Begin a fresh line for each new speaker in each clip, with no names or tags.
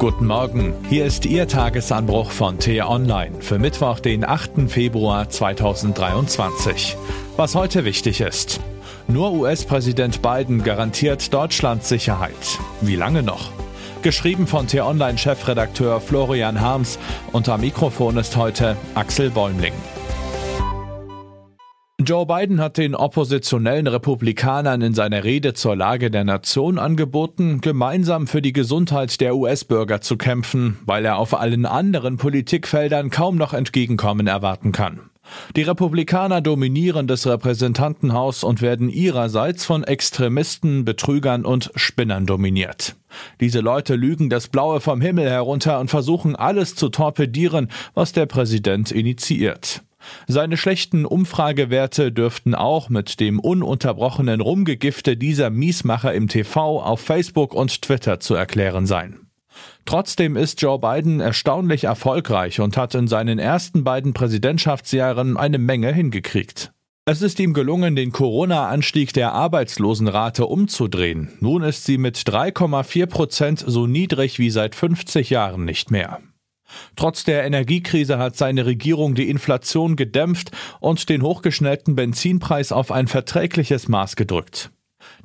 Guten Morgen, hier ist Ihr Tagesanbruch von T-Online für Mittwoch, den 8. Februar 2023. Was heute wichtig ist. Nur US-Präsident Biden garantiert Deutschlands Sicherheit. Wie lange noch? Geschrieben von T-Online-Chefredakteur Florian Harms. Unter Mikrofon ist heute Axel Bäumling. Joe Biden hat den oppositionellen Republikanern in seiner Rede zur Lage der Nation angeboten, gemeinsam für die Gesundheit der US-Bürger zu kämpfen, weil er auf allen anderen Politikfeldern kaum noch Entgegenkommen erwarten kann. Die Republikaner dominieren das Repräsentantenhaus und werden ihrerseits von Extremisten, Betrügern und Spinnern dominiert. Diese Leute lügen das Blaue vom Himmel herunter und versuchen alles zu torpedieren, was der Präsident initiiert. Seine schlechten Umfragewerte dürften auch mit dem ununterbrochenen Rumgegifte dieser Miesmacher im TV, auf Facebook und Twitter zu erklären sein. Trotzdem ist Joe Biden erstaunlich erfolgreich und hat in seinen ersten beiden Präsidentschaftsjahren eine Menge hingekriegt. Es ist ihm gelungen, den Corona-Anstieg der Arbeitslosenrate umzudrehen. Nun ist sie mit 3,4 Prozent so niedrig wie seit 50 Jahren nicht mehr. Trotz der Energiekrise hat seine Regierung die Inflation gedämpft und den hochgeschnellten Benzinpreis auf ein verträgliches Maß gedrückt.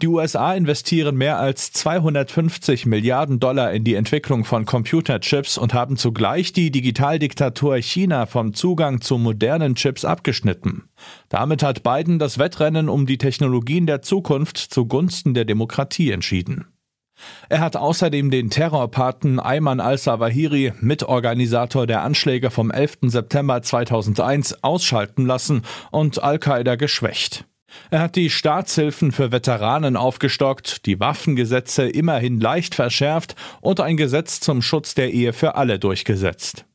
Die USA investieren mehr als 250 Milliarden Dollar in die Entwicklung von Computerchips und haben zugleich die Digitaldiktatur China vom Zugang zu modernen Chips abgeschnitten. Damit hat Biden das Wettrennen um die Technologien der Zukunft zugunsten der Demokratie entschieden. Er hat außerdem den Terrorpaten Ayman al-Sawahiri, Mitorganisator der Anschläge vom 11. September 2001, ausschalten lassen und Al-Qaida geschwächt. Er hat die Staatshilfen für Veteranen aufgestockt, die Waffengesetze immerhin leicht verschärft und ein Gesetz zum Schutz der Ehe für alle durchgesetzt.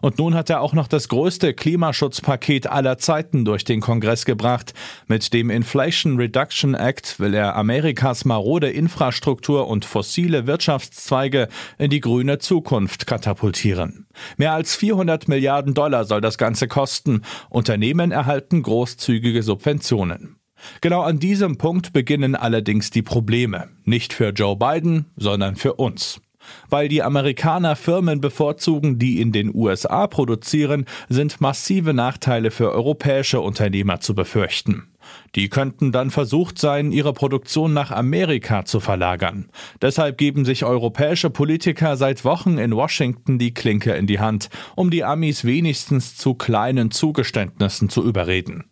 Und nun hat er auch noch das größte Klimaschutzpaket aller Zeiten durch den Kongress gebracht. Mit dem Inflation Reduction Act will er Amerikas marode Infrastruktur und fossile Wirtschaftszweige in die grüne Zukunft katapultieren. Mehr als 400 Milliarden Dollar soll das Ganze kosten. Unternehmen erhalten großzügige Subventionen. Genau an diesem Punkt beginnen allerdings die Probleme. Nicht für Joe Biden, sondern für uns. Weil die Amerikaner Firmen bevorzugen, die in den USA produzieren, sind massive Nachteile für europäische Unternehmer zu befürchten. Die könnten dann versucht sein, ihre Produktion nach Amerika zu verlagern. Deshalb geben sich europäische Politiker seit Wochen in Washington die Klinke in die Hand, um die Amis wenigstens zu kleinen Zugeständnissen zu überreden.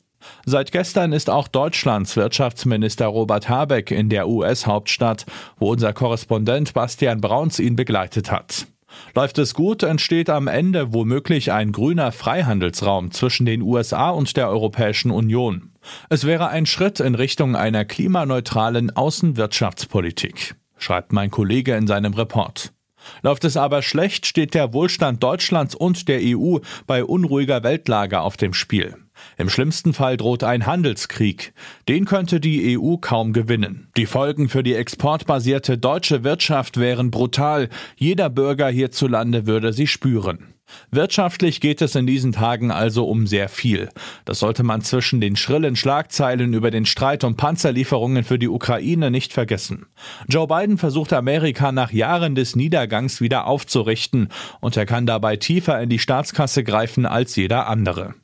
Seit gestern ist auch Deutschlands Wirtschaftsminister Robert Habeck in der US-Hauptstadt, wo unser Korrespondent Bastian Brauns ihn begleitet hat. Läuft es gut, entsteht am Ende womöglich ein grüner Freihandelsraum zwischen den USA und der Europäischen Union. Es wäre ein Schritt in Richtung einer klimaneutralen Außenwirtschaftspolitik, schreibt mein Kollege in seinem Report. Läuft es aber schlecht, steht der Wohlstand Deutschlands und der EU bei unruhiger Weltlage auf dem Spiel. Im schlimmsten Fall droht ein Handelskrieg. Den könnte die EU kaum gewinnen. Die Folgen für die exportbasierte deutsche Wirtschaft wären brutal. Jeder Bürger hierzulande würde sie spüren. Wirtschaftlich geht es in diesen Tagen also um sehr viel. Das sollte man zwischen den schrillen Schlagzeilen über den Streit um Panzerlieferungen für die Ukraine nicht vergessen. Joe Biden versucht Amerika nach Jahren des Niedergangs wieder aufzurichten und er kann dabei tiefer in die Staatskasse greifen als jeder andere.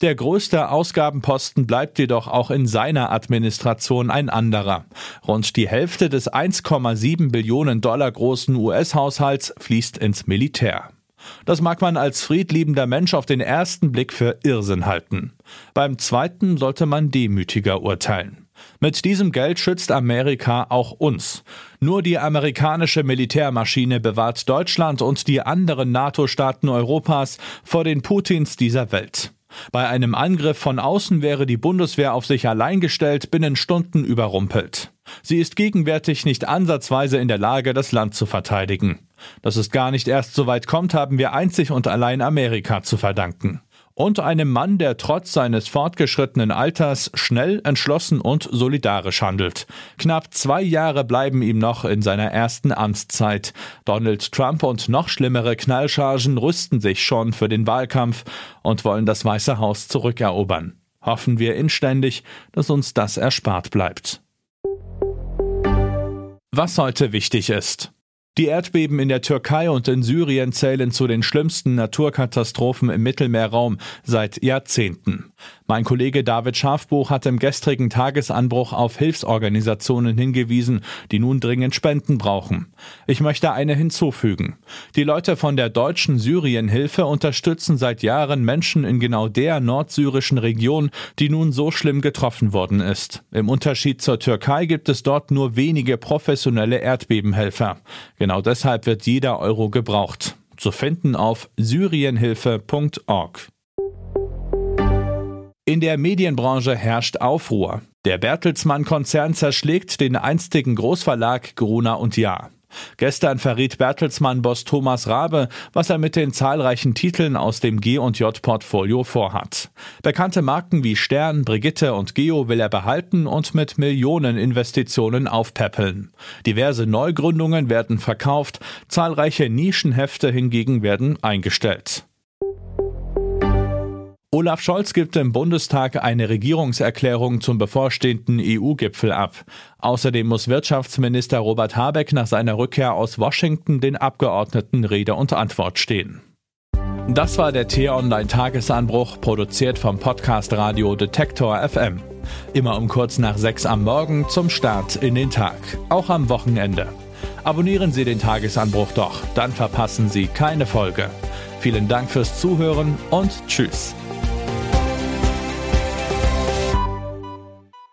Der größte Ausgabenposten bleibt jedoch auch in seiner Administration ein anderer. Rund die Hälfte des 1,7 Billionen Dollar großen US-Haushalts fließt ins Militär. Das mag man als friedliebender Mensch auf den ersten Blick für Irrsinn halten. Beim zweiten sollte man demütiger urteilen. Mit diesem Geld schützt Amerika auch uns. Nur die amerikanische Militärmaschine bewahrt Deutschland und die anderen NATO-Staaten Europas vor den Putins dieser Welt. Bei einem Angriff von außen wäre die Bundeswehr auf sich allein gestellt, binnen Stunden überrumpelt. Sie ist gegenwärtig nicht ansatzweise in der Lage, das Land zu verteidigen. Dass es gar nicht erst so weit kommt, haben wir einzig und allein Amerika zu verdanken und einem Mann, der trotz seines fortgeschrittenen Alters schnell, entschlossen und solidarisch handelt. Knapp zwei Jahre bleiben ihm noch in seiner ersten Amtszeit. Donald Trump und noch schlimmere Knallchargen rüsten sich schon für den Wahlkampf und wollen das Weiße Haus zurückerobern. Hoffen wir inständig, dass uns das erspart bleibt. Was heute wichtig ist. Die Erdbeben in der Türkei und in Syrien zählen zu den schlimmsten Naturkatastrophen im Mittelmeerraum seit Jahrzehnten. Mein Kollege David Schafbuch hat im gestrigen Tagesanbruch auf Hilfsorganisationen hingewiesen, die nun dringend Spenden brauchen. Ich möchte eine hinzufügen. Die Leute von der deutschen Syrienhilfe unterstützen seit Jahren Menschen in genau der nordsyrischen Region, die nun so schlimm getroffen worden ist. Im Unterschied zur Türkei gibt es dort nur wenige professionelle Erdbebenhelfer. Genau deshalb wird jeder Euro gebraucht. Zu finden auf syrienhilfe.org. In der Medienbranche herrscht Aufruhr. Der Bertelsmann-Konzern zerschlägt den einstigen Großverlag Gruner und Jahr. Gestern verriet Bertelsmann-Boss Thomas Rabe, was er mit den zahlreichen Titeln aus dem G&J-Portfolio vorhat. Bekannte Marken wie Stern, Brigitte und Geo will er behalten und mit Millioneninvestitionen aufpäppeln. Diverse Neugründungen werden verkauft, zahlreiche Nischenhefte hingegen werden eingestellt. Olaf Scholz gibt im Bundestag eine Regierungserklärung zum bevorstehenden EU-Gipfel ab. Außerdem muss Wirtschaftsminister Robert Habeck nach seiner Rückkehr aus Washington den Abgeordneten Rede und Antwort stehen. Das war der T-Online-Tagesanbruch, produziert vom Podcast Radio Detektor FM. Immer um kurz nach sechs am Morgen zum Start in den Tag, auch am Wochenende. Abonnieren Sie den Tagesanbruch doch, dann verpassen Sie keine Folge. Vielen Dank fürs Zuhören und Tschüss.